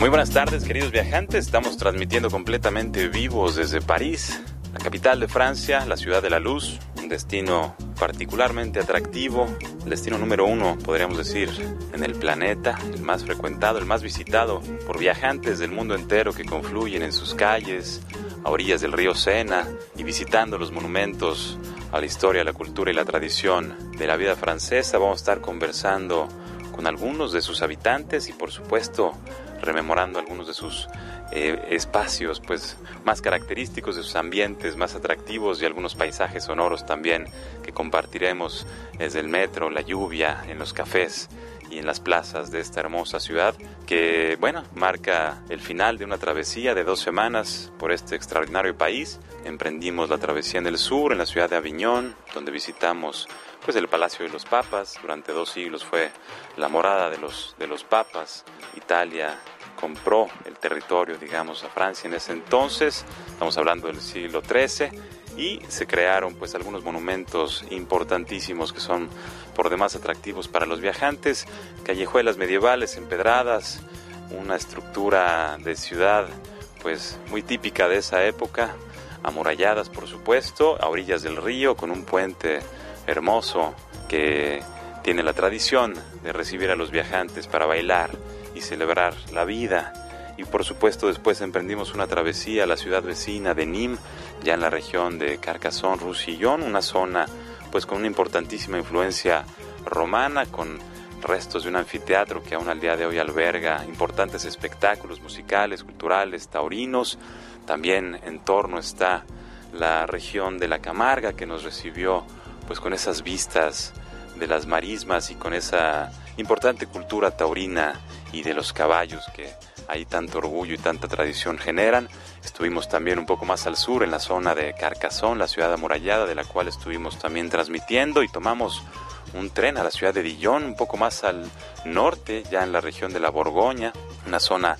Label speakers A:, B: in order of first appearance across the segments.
A: Muy buenas tardes, queridos viajantes. Estamos transmitiendo completamente vivos desde París, la capital de Francia, la ciudad de la luz, un destino particularmente atractivo, el destino número uno, podríamos decir, en el planeta, el más frecuentado, el más visitado por viajantes del mundo entero que confluyen en sus calles, a orillas del río Sena y visitando los monumentos a la historia, la cultura y la tradición de la vida francesa. Vamos a estar conversando con algunos de sus habitantes y por supuesto rememorando algunos de sus eh, espacios pues más característicos de sus ambientes más atractivos y algunos paisajes sonoros también que compartiremos desde el metro, la lluvia, en los cafés y en las plazas de esta hermosa ciudad que bueno marca el final de una travesía de dos semanas por este extraordinario país. Emprendimos la travesía en el sur en la ciudad de Aviñón donde visitamos pues el Palacio de los Papas. Durante dos siglos fue la morada de los de los papas Italia compró el territorio, digamos, a Francia en ese entonces, estamos hablando del siglo XIII, y se crearon pues algunos monumentos importantísimos que son por demás atractivos para los viajantes, callejuelas medievales empedradas, una estructura de ciudad pues muy típica de esa época, amuralladas por supuesto, a orillas del río con un puente hermoso que tiene la tradición de recibir a los viajantes para bailar y celebrar la vida. Y por supuesto después emprendimos una travesía a la ciudad vecina de Nîmes, ya en la región de Carcassonne-Roussillon, una zona pues con una importantísima influencia romana, con restos de un anfiteatro que aún al día de hoy alberga importantes espectáculos musicales, culturales, taurinos. También en torno está la región de la Camarga que nos recibió pues con esas vistas de las marismas y con esa importante cultura taurina y de los caballos que ahí tanto orgullo y tanta tradición generan. Estuvimos también un poco más al sur, en la zona de Carcassonne, la ciudad amurallada, de la cual estuvimos también transmitiendo y tomamos un tren a la ciudad de Dijon, un poco más al norte, ya en la región de la Borgoña, una zona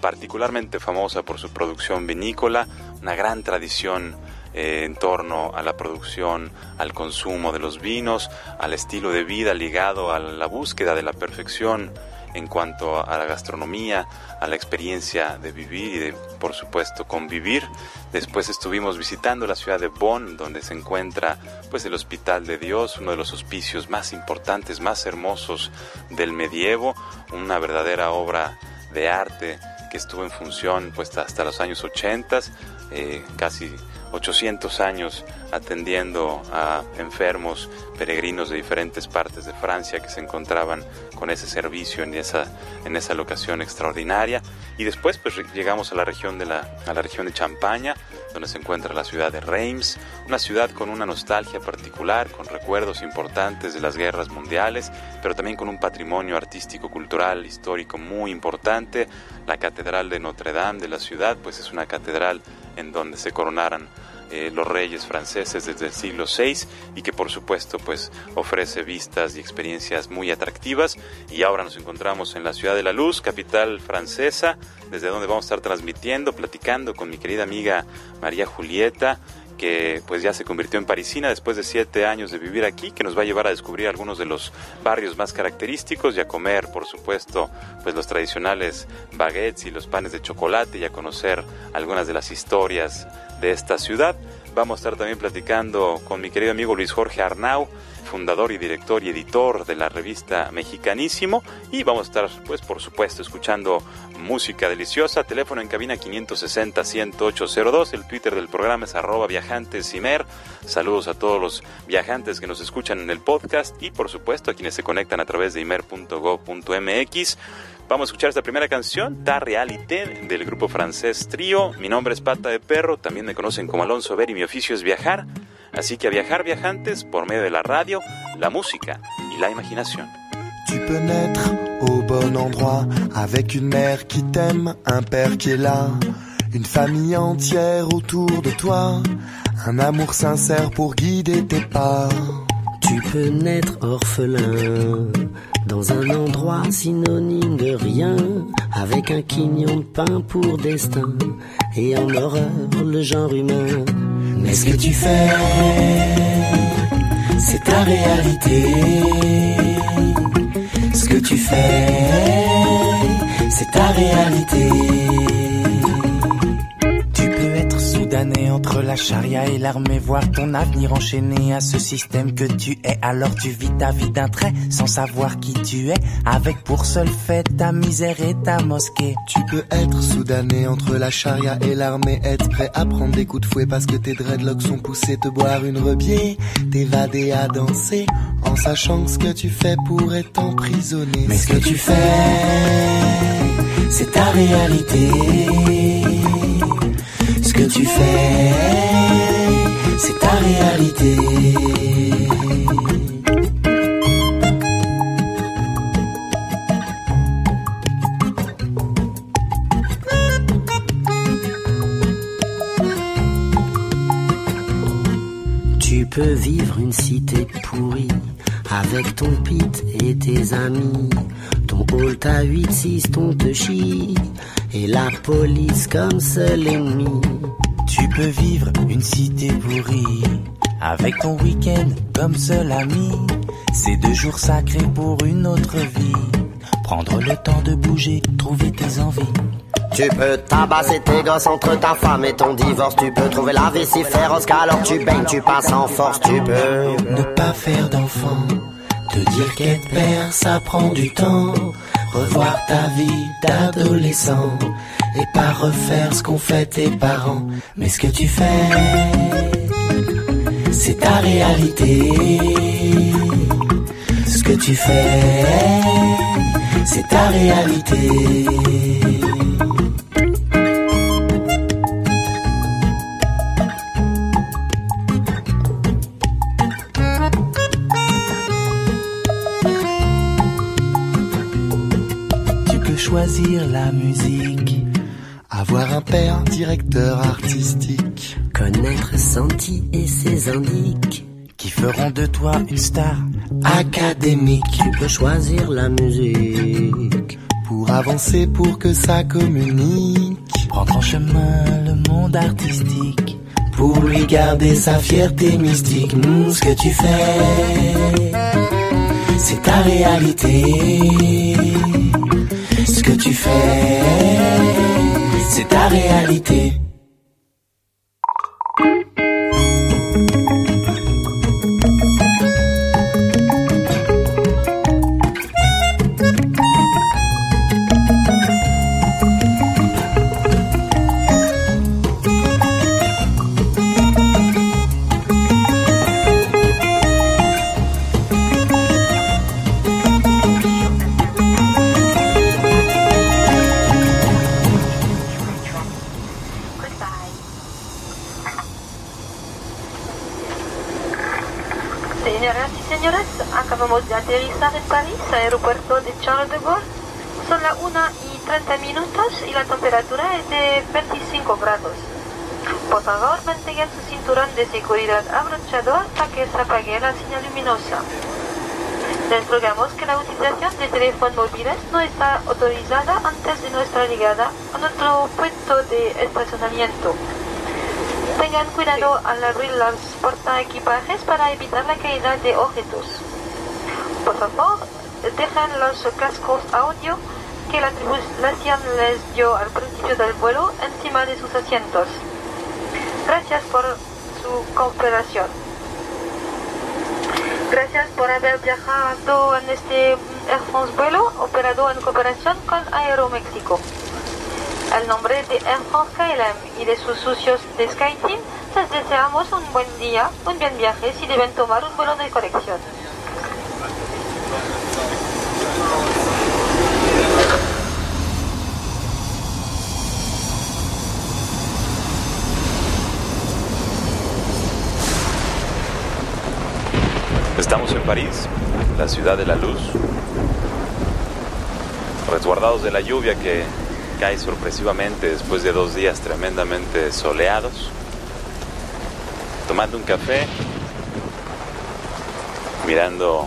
A: particularmente famosa por su producción vinícola, una gran tradición eh, en torno a la producción, al consumo de los vinos, al estilo de vida ligado a la búsqueda de la perfección en cuanto a la gastronomía, a la experiencia de vivir y de, por supuesto, convivir. Después estuvimos visitando la ciudad de Bonn, donde se encuentra pues el Hospital de Dios, uno de los hospicios más importantes, más hermosos del medievo, una verdadera obra de arte que estuvo en función pues hasta los años 80, eh, casi 800 años atendiendo a enfermos, peregrinos de diferentes partes de Francia que se encontraban con ese servicio en esa, en esa locación extraordinaria. Y después pues llegamos a la región de, la, a la región de Champaña, donde se encuentra la ciudad de Reims, una ciudad con una nostalgia particular, con recuerdos importantes de las guerras mundiales, pero también con un patrimonio artístico, cultural, histórico muy importante. La Catedral de Notre Dame de la ciudad, pues es una catedral en donde se coronaran eh, los reyes franceses desde el siglo VI y que por supuesto pues ofrece vistas y experiencias muy atractivas. Y ahora nos encontramos en la ciudad de la luz capital francesa desde donde vamos a estar transmitiendo platicando con mi querida amiga María Julieta que pues ya se convirtió en parisina después de siete años de vivir aquí, que nos va a llevar a descubrir algunos de los barrios más característicos y a comer, por supuesto, pues los tradicionales baguettes y los panes de chocolate y a conocer algunas de las historias de esta ciudad. Vamos a estar también platicando con mi querido amigo Luis Jorge Arnau, fundador y director y editor de la revista Mexicanísimo. Y vamos a estar, pues por supuesto, escuchando música deliciosa. Teléfono en cabina 560-10802. El Twitter del programa es arroba viajantesimer. Saludos a todos los viajantes que nos escuchan en el podcast y por supuesto a quienes se conectan a través de imer.go.mx. Vamos a escuchar esta primera canción, Ta Realite, del grupo francés Trío. Mi nombre es Pata de Perro, también me conocen como Alonso Ver y mi oficio es viajar. Así que a viajar viajantes por medio de la radio, la música y la imaginación.
B: Tu peux naître au bon endroit, avec une mère qui t'aime, un père qui est là, une famille entière autour de toi, un amour sincère pour guider tes pas.
C: Tu peux naître orphelin dans un endroit synonyme de rien, avec un quignon de pain pour destin et en horreur le genre humain.
D: Mais ce que tu fais, c'est ta réalité. Ce que tu fais, c'est ta réalité. Entre la charia et l'armée, voir ton avenir enchaîné à ce système que tu es. Alors tu vis ta vie d'un trait sans savoir qui tu es, avec pour seul fait ta misère et ta mosquée.
B: Tu peux être soudané entre la charia et l'armée, être prêt à prendre des coups de fouet parce que tes dreadlocks sont poussés, te boire une rebier, t'évader à danser, en sachant ce que tu fais pour être emprisonné.
D: Mais ce que tu fais, c'est ta réalité que tu fais, c'est ta réalité.
C: Tu peux vivre une cité pourrie avec ton pit et tes amis. Ton hall à 8-6, ton te chie et la police comme seul ennemi.
D: Tu peux vivre une cité pourrie avec ton week-end comme seul ami. C'est deux jours sacrés pour une autre vie. Prendre le temps de bouger, trouver tes envies.
C: Tu peux tabasser tes gosses entre ta femme et ton divorce. Tu peux trouver la vie si féroce qu'alors tu baignes, tu passes en force. Tu peux
D: ne pas faire d'enfant. Te dire qu'être père, ça prend du temps revoir ta vie d'adolescent et pas refaire ce qu'ont fait tes parents. Mais ce que tu fais, c'est ta réalité. Ce que tu fais, c'est ta réalité. La musique.
B: Avoir un père directeur artistique.
C: Connaître Santi et ses indiques.
D: Qui feront de toi une star académique.
C: Tu peux choisir la musique.
B: Pour avancer, pour que ça communique.
D: Prendre en chemin le monde artistique. Pour lui garder sa fierté mystique. Nous, ce que tu fais, c'est ta réalité que tu fais, c'est ta réalité.
E: Aeropuerto de Charles de Gaulle. Son las 1 y 30 minutos y la temperatura es de 25 grados. Por favor, mantengan su cinturón de seguridad abrochado hasta que se apague la señal luminosa. Les rogamos que la utilización de teléfonos móviles no está autorizada antes de nuestra llegada a nuestro puesto de estacionamiento. Tengan cuidado al abrir los portaequipajes para evitar la caída de objetos. Por favor, dejen los cascos audio que la tripulación les dio al principio del vuelo encima de sus asientos. Gracias por su cooperación. Gracias por haber viajado en este France vuelo operado en cooperación con Aeroméxico. El nombre de Air France KLM y de sus socios de SkyTeam, les deseamos un buen día, un buen viaje si deben tomar un vuelo de conexión.
A: Estamos en París, la ciudad de la luz. resguardados de la lluvia que cae sorpresivamente después de dos días tremendamente soleados, tomando un café, mirando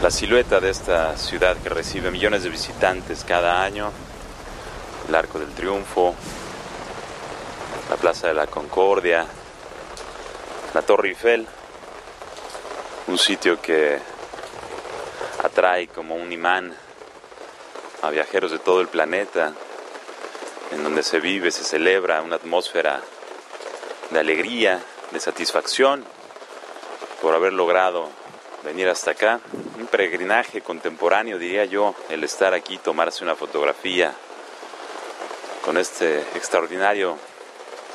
A: la silueta de esta ciudad que recibe millones de visitantes cada año, el Arco del Triunfo, la Plaza de la Concordia, la Torre Eiffel, un sitio que atrae como un imán a viajeros de todo el planeta, en donde se vive, se celebra una atmósfera de alegría, de satisfacción por haber logrado venir hasta acá. Un peregrinaje contemporáneo, diría yo, el estar aquí, tomarse una fotografía con este extraordinario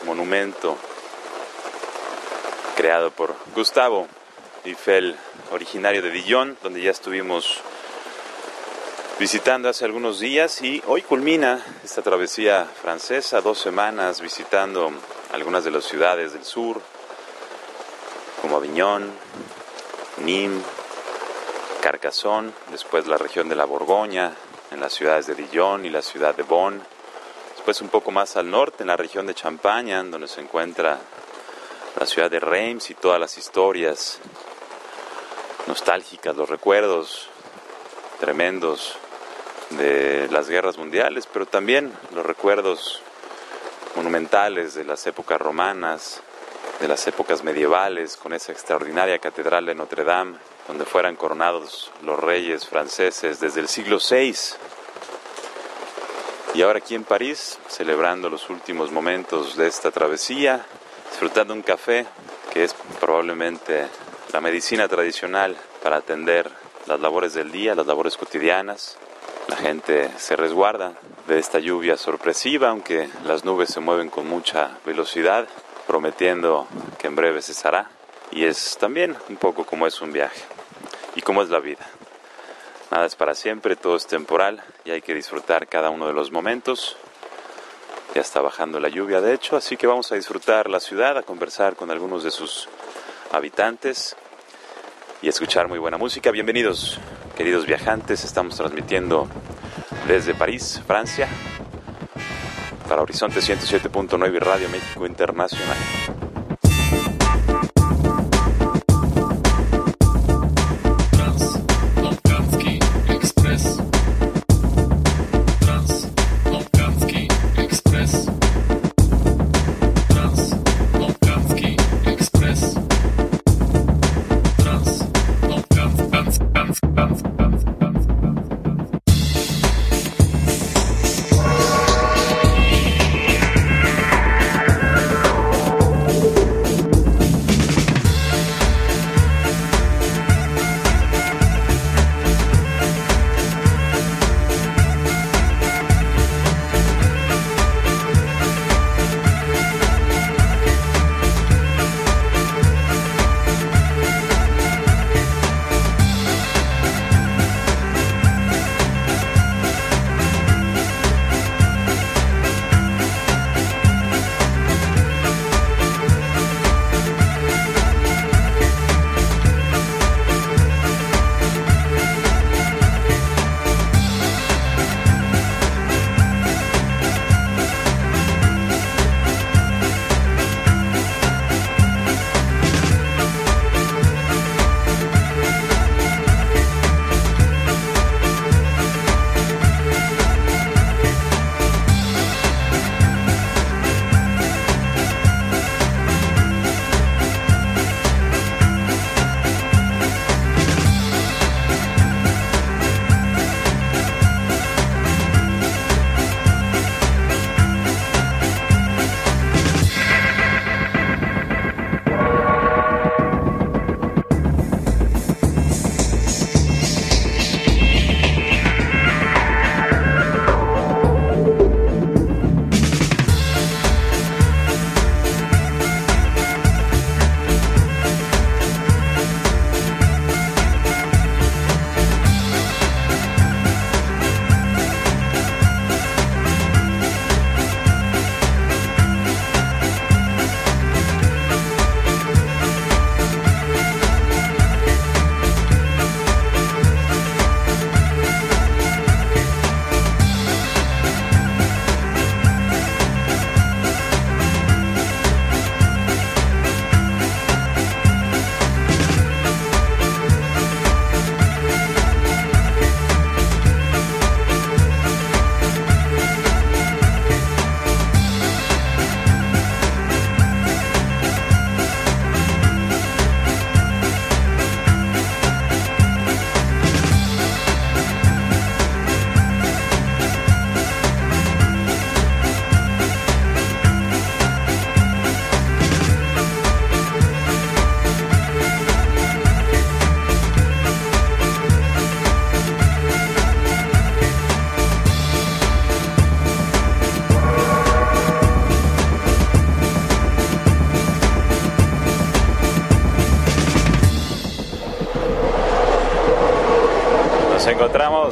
A: monumento creado por Gustavo Eiffel, originario de Dijon, donde ya estuvimos visitando hace algunos días y hoy culmina esta travesía francesa, dos semanas visitando algunas de las ciudades del sur, como Aviñón, Nîmes, Carcassonne, después la región de la Borgoña, en las ciudades de Dijon y la ciudad de Bonn, después un poco más al norte, en la región de Champaña, donde se encuentra la ciudad de Reims y todas las historias nostálgicas, los recuerdos tremendos de las guerras mundiales, pero también los recuerdos monumentales de las épocas romanas, de las épocas medievales, con esa extraordinaria catedral de Notre Dame, donde fueran coronados los reyes franceses desde el siglo VI. Y ahora aquí en París, celebrando los últimos momentos de esta travesía, disfrutando un café, que es probablemente la medicina tradicional para atender las labores del día, las labores cotidianas. La gente se resguarda de esta lluvia sorpresiva, aunque las nubes se mueven con mucha velocidad prometiendo que en breve cesará. Y es también un poco como es un viaje y como es la vida. Nada es para siempre, todo es temporal y hay que disfrutar cada uno de los momentos. Ya está bajando la lluvia, de hecho, así que vamos a disfrutar la ciudad, a conversar con algunos de sus habitantes y escuchar muy buena música. Bienvenidos, queridos viajantes, estamos transmitiendo desde París, Francia, para Horizonte 107.9 y Radio México Internacional.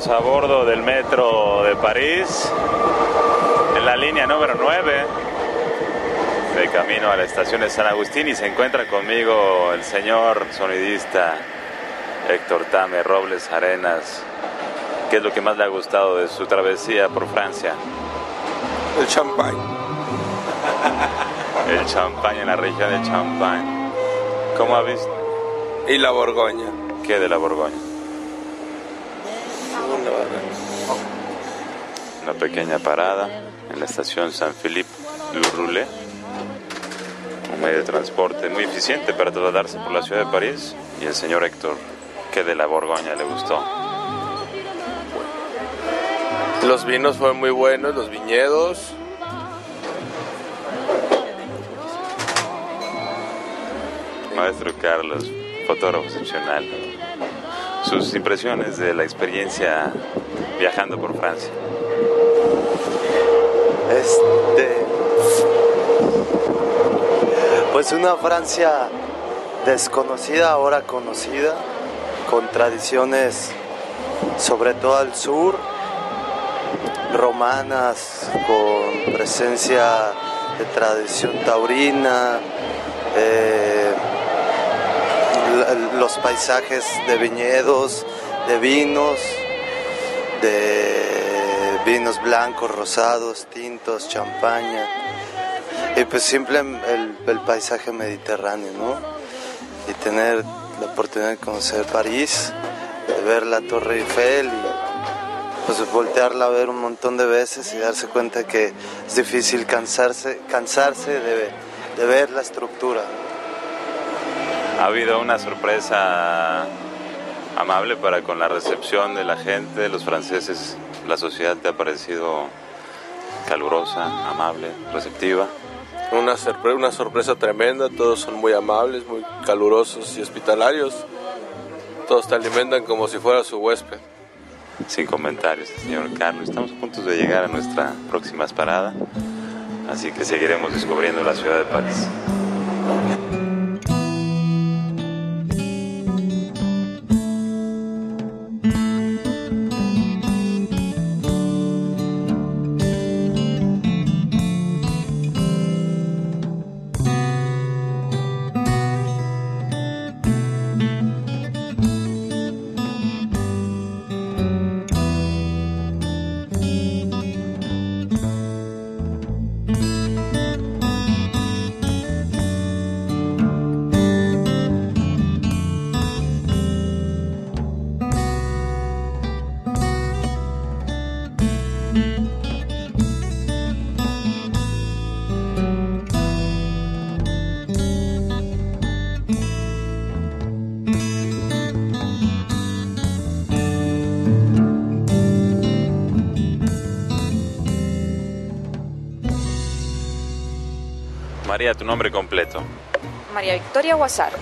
A: Estamos a bordo del metro de París, en la línea número 9, de camino a la estación de San Agustín y se encuentra conmigo el señor sonidista Héctor Tame Robles Arenas. ¿Qué es lo que más le ha gustado de su travesía por Francia?
F: El champán.
A: El champán en la región de Champagne. ¿Cómo ha visto?
F: Y la Borgoña.
A: ¿Qué de la Borgoña? Una pequeña parada en la estación San Philippe Le Roulet. Un medio de transporte muy eficiente para trasladarse por la ciudad de París. Y el señor Héctor, ¿qué de la Borgoña le gustó?
F: Los vinos fueron muy buenos, los viñedos.
A: Maestro Carlos, fotógrafo excepcional. Sus impresiones de la experiencia viajando por Francia.
G: Este. Pues una Francia desconocida, ahora conocida, con tradiciones, sobre todo al sur, romanas, con presencia de tradición taurina, eh, los paisajes de viñedos, de vinos, de vinos blancos, rosados, tintos, champaña. Y pues siempre el, el paisaje mediterráneo, ¿no? Y tener la oportunidad de conocer París, de ver la Torre Eiffel y pues voltearla a ver un montón de veces y darse cuenta que es difícil cansarse, cansarse de, de ver la estructura.
A: ¿Ha habido una sorpresa amable para con la recepción de la gente, de los franceses? ¿La sociedad te ha parecido calurosa, amable, receptiva?
F: Una, sorpre- una sorpresa tremenda, todos son muy amables, muy calurosos y hospitalarios. Todos te alimentan como si fuera su huésped.
A: Sin comentarios, señor Carlos. Estamos a punto de llegar a nuestra próxima parada, así que seguiremos descubriendo la ciudad de París. María, tu nombre completo.
H: María Victoria Guasaro,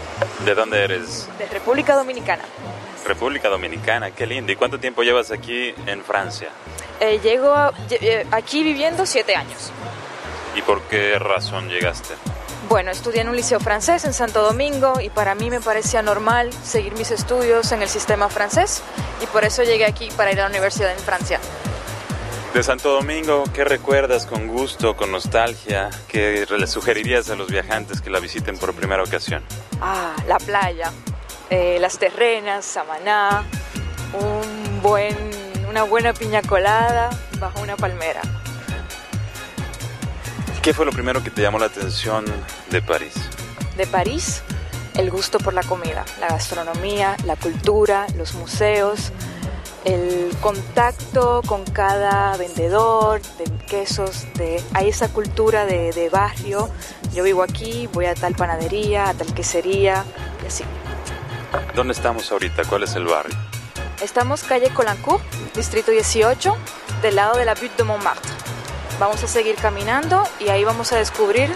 A: ¿De dónde eres?
H: de República Dominicana.
A: República Dominicana, qué lindo. ¿Y cuánto tiempo llevas aquí en Francia?
H: Eh, llego a- eh, aquí viviendo siete años.
A: ¿Y por qué razón llegaste?
H: Bueno, estudié en un liceo francés en Santo Domingo y para mí me parecía normal seguir mis estudios en el sistema francés y por eso llegué aquí para ir a la universidad en Francia.
A: De Santo Domingo, ¿qué recuerdas con gusto, con nostalgia? ¿Qué le sugerirías a los viajantes que la visiten por primera ocasión?
H: Ah, la playa, eh, las terrenas, Samaná, un buen, una buena piña colada bajo una palmera.
A: ¿Qué fue lo primero que te llamó la atención de París?
H: de París, el gusto por la comida, la gastronomía, la cultura, los museos, el contacto con cada vendedor de quesos, de, hay esa cultura de, de barrio. Yo vivo aquí, voy a tal panadería, a tal quesería y así.
A: ¿Dónde estamos ahorita? ¿Cuál es el barrio?
H: Estamos calle Colancourt, distrito 18, del lado de la Butte de Montmartre. Vamos a seguir caminando y ahí vamos a descubrir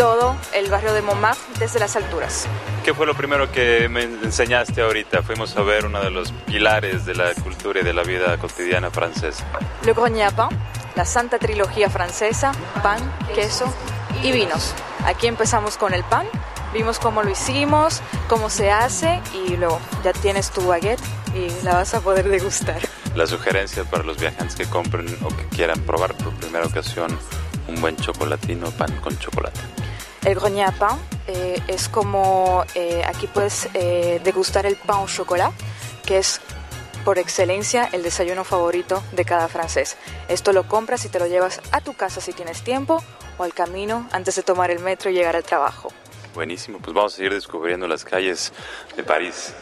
H: todo el barrio de Montmartre desde las alturas.
A: ¿Qué fue lo primero que me enseñaste ahorita? Fuimos a ver uno de los pilares de la cultura y de la vida cotidiana francesa.
H: Le Grenier à Pain, la santa trilogía francesa, pan, queso y vinos. Aquí empezamos con el pan, vimos cómo lo hicimos, cómo se hace y luego ya tienes tu baguette y la vas a poder degustar.
I: la sugerencia para los viajantes que compren o que quieran probar por primera ocasión un buen chocolatino, pan con chocolate.
H: El grenier eh, es como eh, aquí puedes eh, degustar el pain au chocolat, que es por excelencia el desayuno favorito de cada francés. Esto lo compras y te lo llevas a tu casa si tienes tiempo o al camino antes de tomar el metro y llegar al trabajo.
I: Buenísimo, pues vamos a seguir descubriendo las calles de París.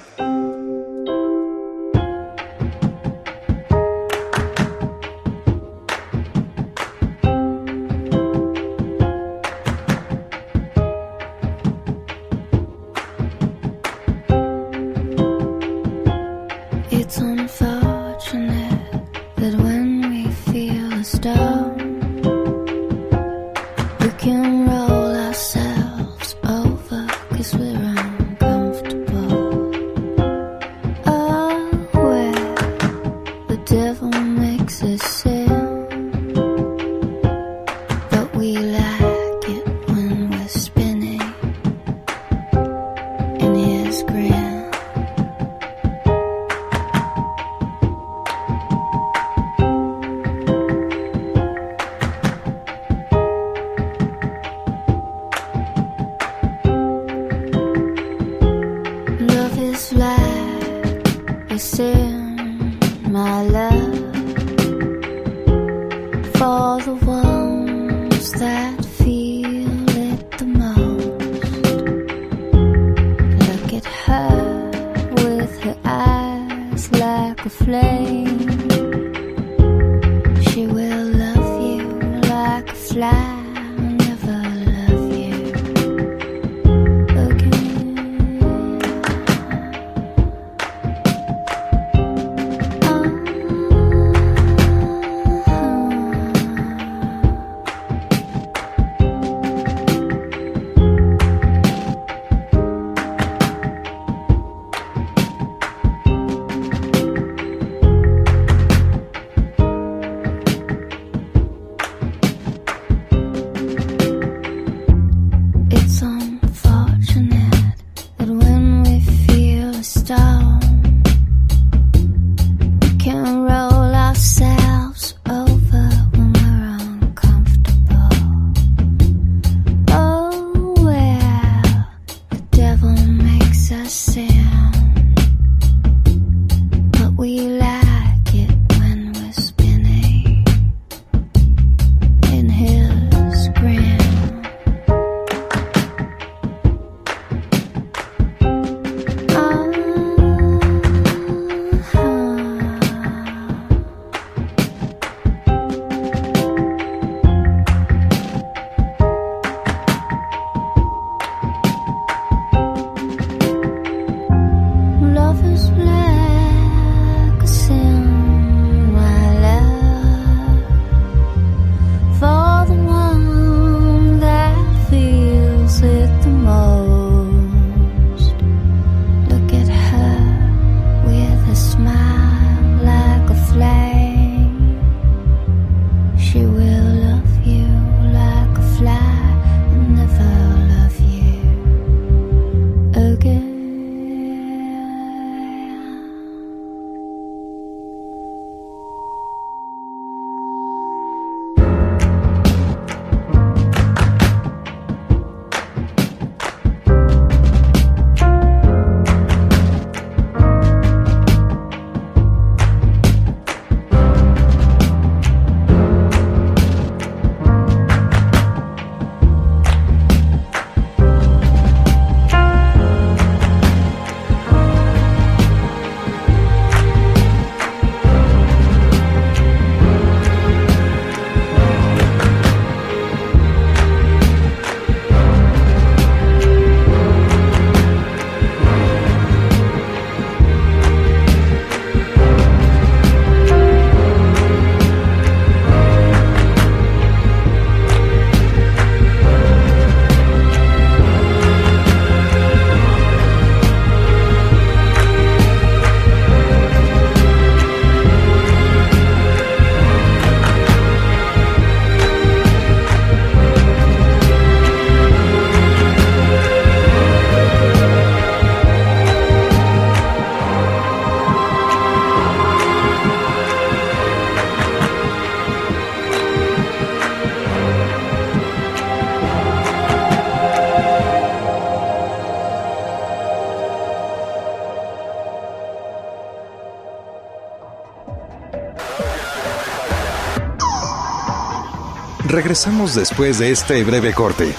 J: Regresamos después de este breve corte.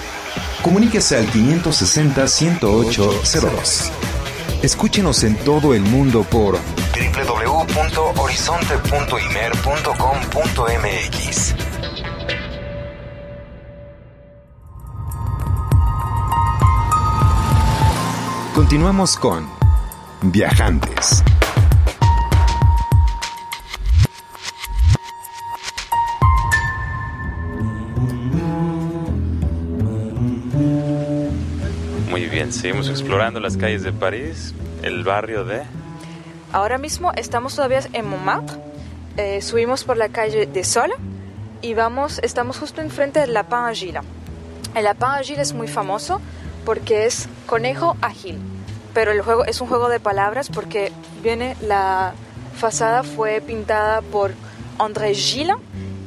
J: Comuníquese al 560-108-02. Escúchenos en todo el mundo por www.horizonte.imer.com.mx. Continuamos con Viajantes.
A: Bien, seguimos explorando las calles de París, el barrio de...
H: Ahora mismo estamos todavía en Montmartre, eh, subimos por la calle de Sol y vamos, estamos justo enfrente del Lapin Agile. El Lapin Agile es muy famoso porque es conejo ágil, pero el juego es un juego de palabras porque viene la fachada fue pintada por André Gilles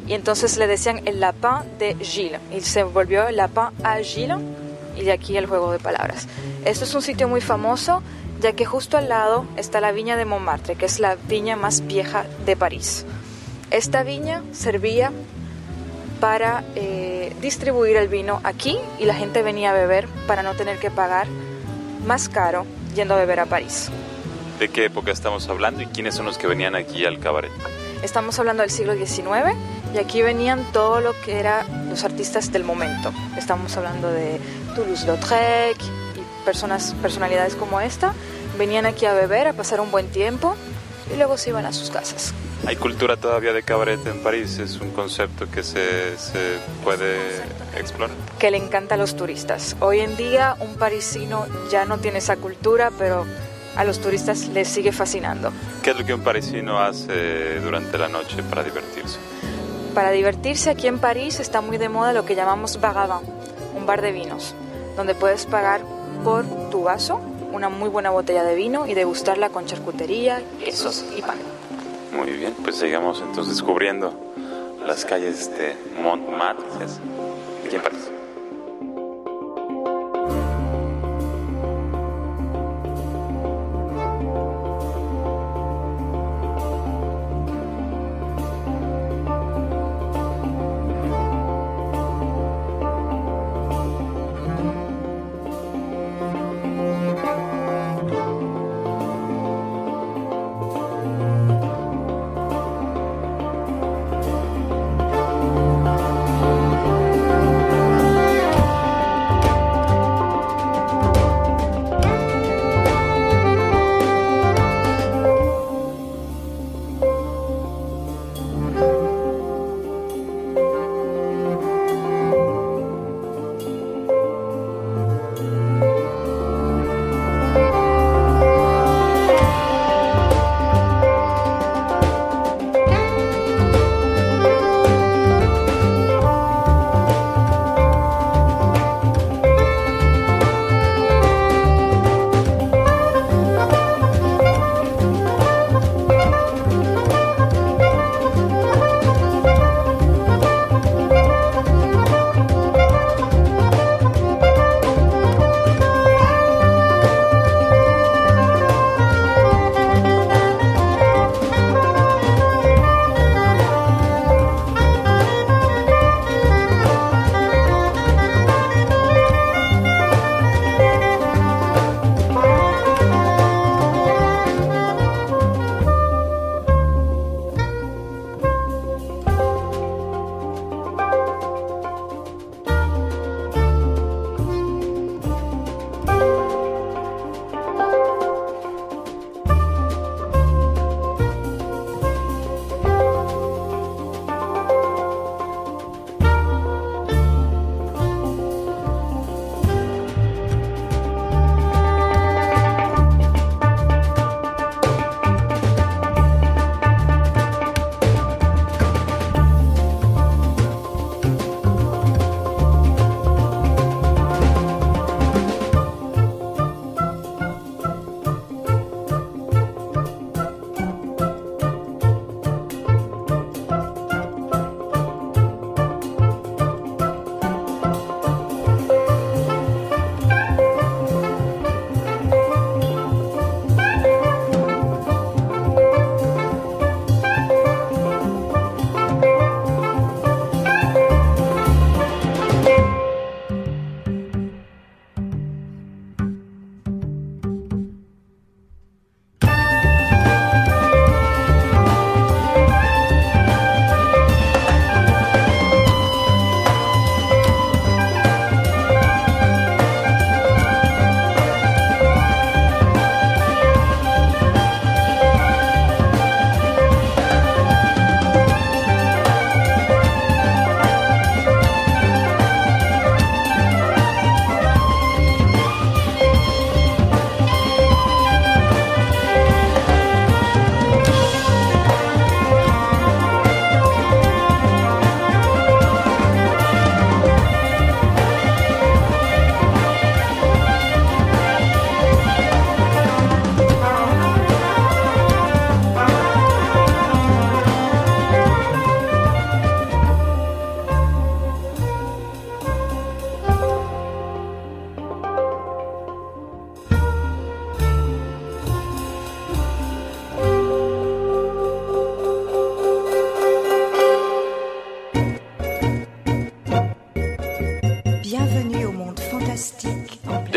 H: y entonces le decían el lapin de Gilles y se volvió el lapin à Gilles y de aquí el juego de palabras. Esto es un sitio muy famoso ya que justo al lado está la viña de Montmartre, que es la viña más vieja de París. Esta viña servía para eh, distribuir el vino aquí y la gente venía a beber para no tener que pagar más caro yendo a beber a París.
A: ¿De qué época estamos hablando y quiénes son los que venían aquí al cabaret?
H: Estamos hablando del siglo XIX y aquí venían todo lo que eran los artistas del momento. Estamos hablando de Toulouse-Lautrec y personas, personalidades como esta. Venían aquí a beber, a pasar un buen tiempo y luego se iban a sus casas.
A: ¿Hay cultura todavía de cabaret en París? ¿Es un concepto que se, se puede explorar?
H: Que le encanta a los turistas. Hoy en día un parisino ya no tiene esa cultura, pero a los turistas les sigue fascinando.
A: ¿Qué es lo que un parisino hace durante la noche para divertirse?
H: Para divertirse aquí en París está muy de moda lo que llamamos vin, un bar de vinos, donde puedes pagar por tu vaso una muy buena botella de vino y degustarla con charcutería, quesos y pan.
A: Muy bien, pues sigamos entonces descubriendo las calles de Montmartre, aquí en.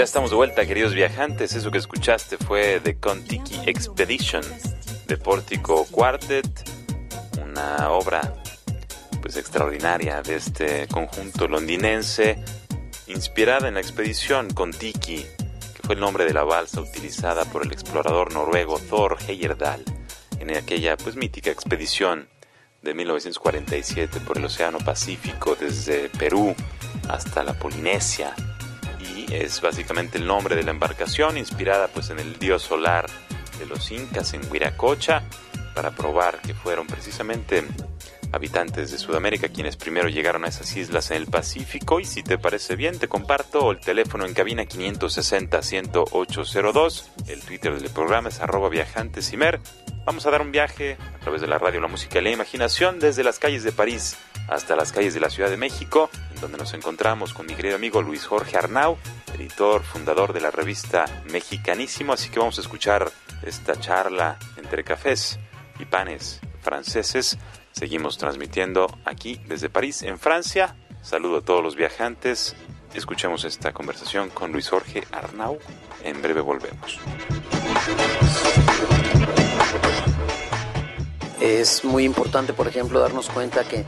A: Estamos de vuelta, queridos viajantes. Eso que escuchaste fue The Contiki Expedition de Pórtico Quartet, una obra pues extraordinaria de este conjunto londinense, inspirada en la expedición Contiki, que fue el nombre de la balsa utilizada por el explorador noruego Thor Heyerdahl en aquella pues mítica expedición de 1947 por el Océano Pacífico desde Perú hasta la Polinesia y es básicamente el nombre de la embarcación inspirada pues en el dios solar de los incas en Huiracocha para probar que fueron precisamente habitantes de Sudamérica quienes primero llegaron a esas islas en el Pacífico. Y si te parece bien te comparto el teléfono en cabina 560-10802, el Twitter del programa es arroba viajantesimer. Vamos a dar un viaje a través de la radio, la música y la imaginación desde las calles de París hasta las calles de la Ciudad de México, en donde nos encontramos con mi querido amigo Luis Jorge Arnau, editor, fundador de la revista Mexicanísimo, así que vamos a escuchar esta charla entre cafés y panes franceses Seguimos transmitiendo aquí desde París, en Francia. Saludo a todos los viajantes. Escuchemos esta conversación con Luis Jorge Arnau. En breve volvemos.
K: Es muy importante, por ejemplo, darnos cuenta que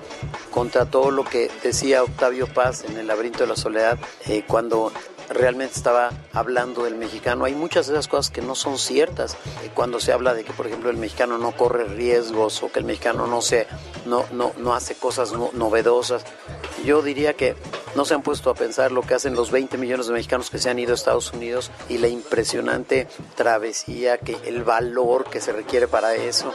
K: contra todo lo que decía Octavio Paz en El laberinto de la soledad, eh, cuando realmente estaba hablando del mexicano. Hay muchas de esas cosas que no son ciertas. Eh, cuando se habla de que, por ejemplo, el mexicano no corre riesgos o que el mexicano no, se, no, no, no hace cosas novedosas, yo diría que no se han puesto a pensar lo que hacen los 20 millones de mexicanos que se han ido a Estados Unidos y la impresionante travesía, que el valor que se requiere para eso,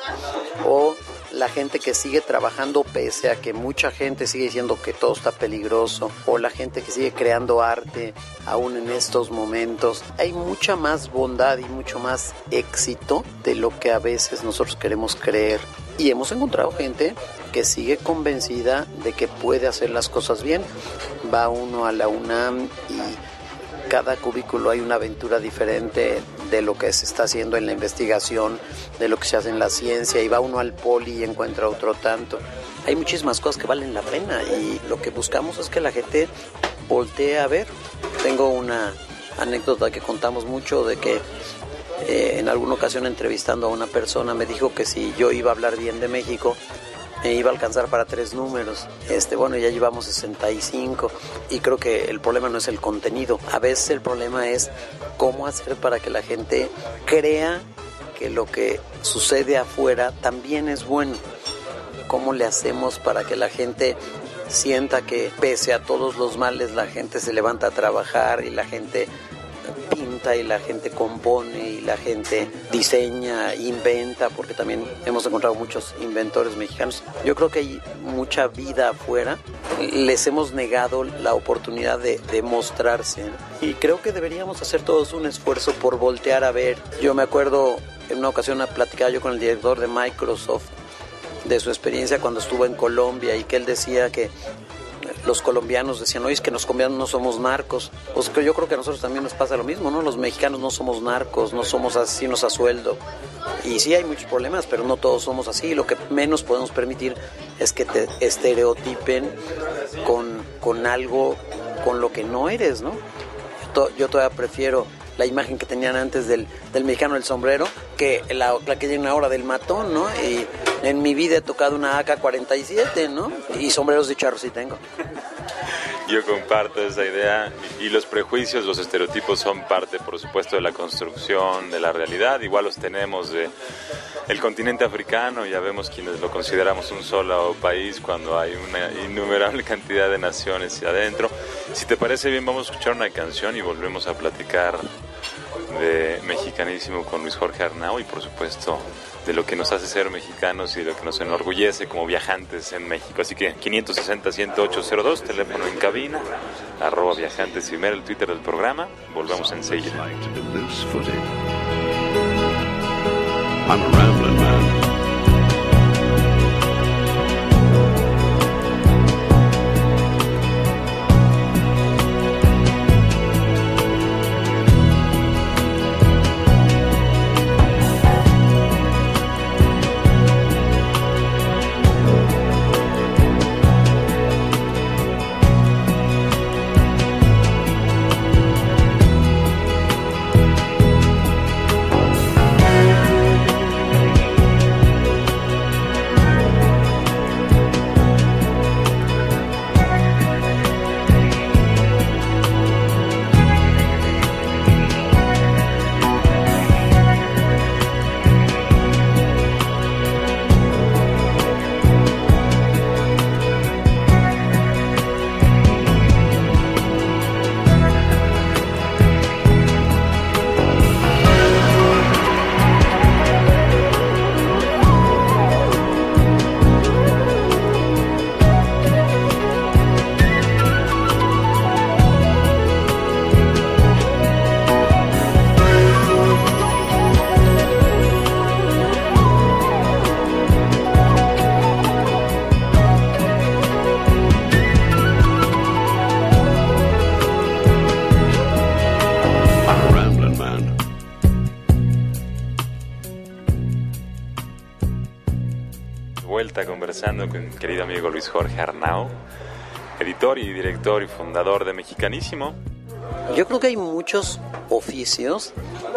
K: la gente que sigue trabajando pese a que mucha gente sigue diciendo que todo está peligroso, o la gente que sigue creando arte aún en estos momentos. Hay mucha más bondad y mucho más éxito de lo que a veces nosotros queremos creer. Y hemos encontrado gente que sigue convencida de que puede hacer las cosas bien. Va uno a la UNAM y cada cubículo hay una aventura diferente de lo que se está haciendo en la investigación, de lo que se hace en la ciencia, y va uno al poli y encuentra otro tanto. Hay muchísimas cosas que valen la pena y lo que buscamos es que la gente voltee a ver. Tengo una anécdota que contamos mucho de que eh, en alguna ocasión entrevistando a una persona me dijo que si yo iba a hablar bien de México, me iba a alcanzar para tres números. Este, bueno, ya llevamos 65 y creo que el problema no es el contenido. A veces el problema es cómo hacer para que la gente crea que lo que sucede afuera también es bueno. ¿Cómo le hacemos para que la gente sienta que pese a todos los males la gente se levanta a trabajar y la gente pinta y la gente compone y la gente diseña, inventa, porque también hemos encontrado muchos inventores mexicanos. Yo creo que hay mucha vida afuera. Les hemos negado la oportunidad de, mostrarse y creo que deberíamos hacer todos un esfuerzo por voltear a ver. Yo me acuerdo en una ocasión platicaba yo con el director de Microsoft de su experiencia cuando estuvo en Colombia y que él decía que los colombianos decían, oye, es que los colombianos no somos narcos. Pues yo creo que a nosotros también nos pasa lo mismo, ¿no? Los mexicanos no somos narcos, no somos asesinos a sueldo. Y sí hay muchos problemas, pero no todos somos así. Lo que menos podemos permitir es que te estereotipen con, con algo con lo que no eres, ¿no? Yo, todavía prefiero la imagen que tenían antes del, del mexicano del sombrero que la, la que tienen ahora del matón, ¿no? Y en mi vida he tocado una AK-47, ¿no? Y sombreros de charro sí tengo.
A: Yo comparto esa idea y los prejuicios, los estereotipos son parte, por supuesto, de la construcción de la realidad. Igual los tenemos de el continente africano, ya vemos quienes lo consideramos un solo país cuando hay una innumerable cantidad de naciones adentro. Si te parece bien, vamos a escuchar una canción y volvemos a platicar de Mexicanísimo con Luis Jorge Arnau y por supuesto de lo que nos hace ser mexicanos y lo que nos enorgullece como viajantes en México. Así que 560-10802, teléfono en cabina, arroba viajantes y el Twitter del programa. Volvamos enseguida. I'm a rambling man. Conversando con mi querido amigo Luis Jorge Arnau, editor y director y fundador de Mexicanísimo.
K: Yo creo que hay muchos oficios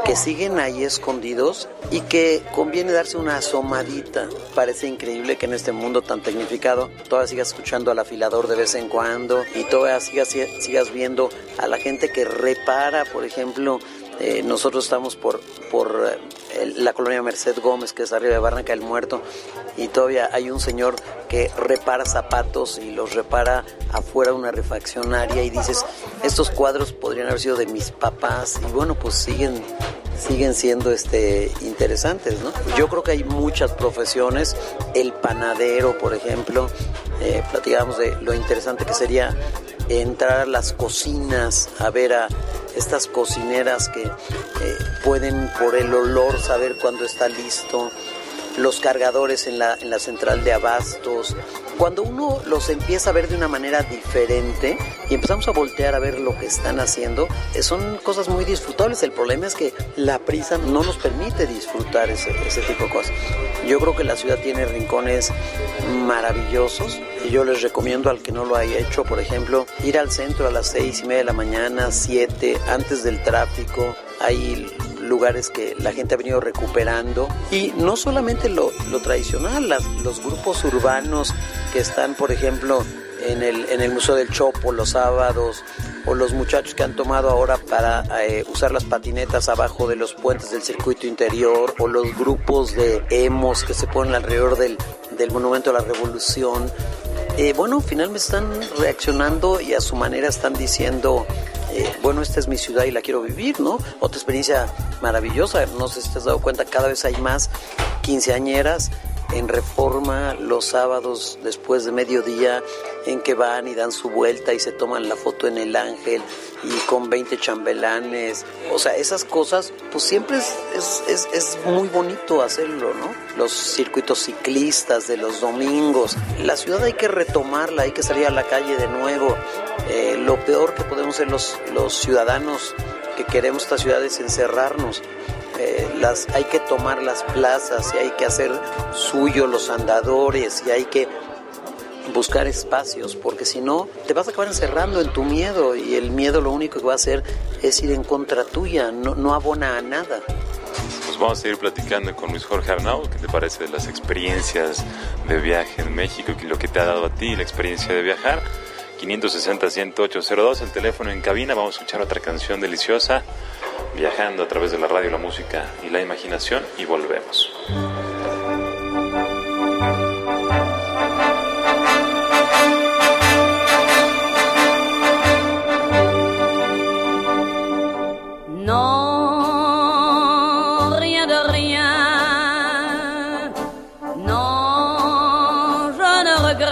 K: que siguen ahí escondidos y que conviene darse una asomadita. Parece increíble que en este mundo tan tecnificado todavía sigas escuchando al afilador de vez en cuando y todavía sigas, sigas viendo a la gente que repara, por ejemplo, eh, nosotros estamos por, por eh, la colonia Merced Gómez, que es arriba de Barranca del Muerto, y todavía hay un señor que repara zapatos y los repara afuera de una refaccionaria y dices, estos cuadros podrían haber sido de mis papás y bueno, pues siguen siguen siendo este interesantes, ¿no? Yo creo que hay muchas profesiones, el panadero, por ejemplo, eh, platicábamos de lo interesante que sería entrar a las cocinas, a ver a estas cocineras que eh, pueden por el olor saber cuándo está listo, los cargadores en la, en la central de abastos. Cuando uno los empieza a ver de una manera diferente y empezamos a voltear a ver lo que están haciendo, eh, son cosas muy disfrutables. El problema es que la prisa no nos permite disfrutar ese, ese tipo de cosas. Yo creo que la ciudad tiene rincones maravillosos y yo les recomiendo al que no lo haya hecho, por ejemplo, ir al centro a las seis y media de la mañana, siete, antes del tráfico. Hay lugares que la gente ha venido recuperando y no solamente lo, lo tradicional, las, los grupos urbanos que están, por ejemplo, en el, en el Museo del Chopo los sábados, o los muchachos que han tomado ahora para eh, usar las patinetas abajo de los puentes del circuito interior, o los grupos de emos que se ponen alrededor del, del Monumento a la Revolución. Eh, bueno, finalmente están reaccionando y a su manera están diciendo, eh, bueno, esta es mi ciudad y la quiero vivir, ¿no? Otra experiencia maravillosa, no sé si te has dado cuenta, cada vez hay más quinceañeras en reforma los sábados después de mediodía en que van y dan su vuelta y se toman la foto en el ángel y con 20 chambelanes. O sea, esas cosas, pues siempre es, es, es, muy bonito hacerlo, ¿no? Los circuitos ciclistas de los domingos. La ciudad hay que retomarla, hay que salir a la calle de nuevo. Eh, lo peor que podemos ser los, los ciudadanos que queremos esta ciudad es encerrarnos. Eh, las, hay que tomar las plazas y hay que hacer suyo los andadores y hay que buscar espacios, porque si no, te vas a acabar encerrando en tu miedo y el miedo lo único que va a hacer es ir en contra tuya, no, no abona a nada.
A: Pues vamos a seguir platicando con Luis Jorge Arnau, ¿qué te parece de las experiencias de viaje en México y lo que te ha dado a ti la experiencia de viajar? 560-10802, el teléfono en cabina, vamos a escuchar otra canción deliciosa, viajando a través de la radio, la música y la imaginación y volvemos.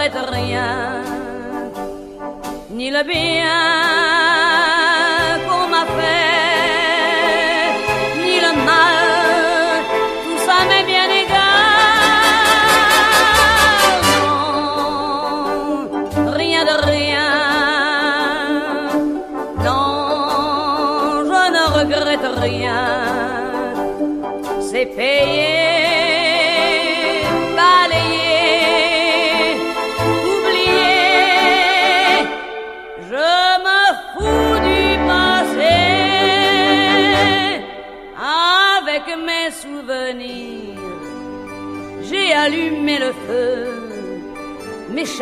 L: le bien qu'on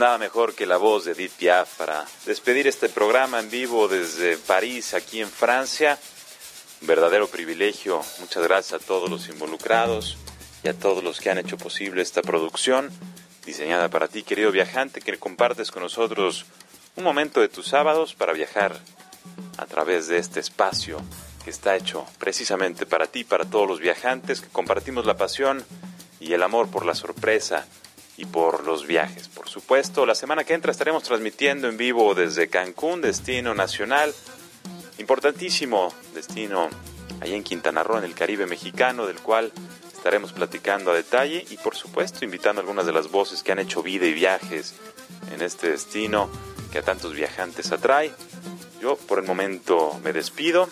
A: nada mejor que la voz de Edith Piaf para despedir este programa en vivo desde París, aquí en Francia. Un verdadero privilegio. Muchas gracias a todos los involucrados y a todos los que han hecho posible esta producción diseñada para ti, querido viajante, que compartes con nosotros un momento de tus sábados para viajar a través de este espacio que está hecho precisamente para ti, para todos los viajantes que compartimos la pasión y el amor por la sorpresa y por los viajes. Por supuesto, la semana que entra estaremos transmitiendo en vivo desde Cancún, destino nacional, importantísimo destino ahí en Quintana Roo, en el Caribe mexicano, del cual estaremos platicando a detalle y por supuesto invitando a algunas de las voces que han hecho vida y viajes en este destino que a tantos viajantes atrae. Yo por el momento me despido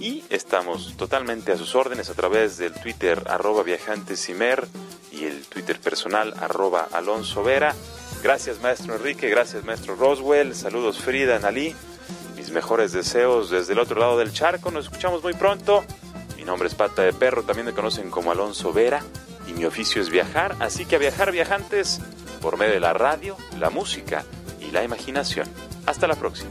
A: y estamos totalmente a sus órdenes a través del Twitter arroba viajantesimer y el Twitter personal arroba Alonso Vera. Gracias maestro Enrique, gracias maestro Roswell, saludos Frida, Nalí, mis mejores deseos desde el otro lado del charco, nos escuchamos muy pronto. Mi nombre es Pata de Perro, también me conocen como Alonso Vera y mi oficio es viajar, así que a viajar viajantes por medio de la radio, la música y la imaginación. Hasta la próxima.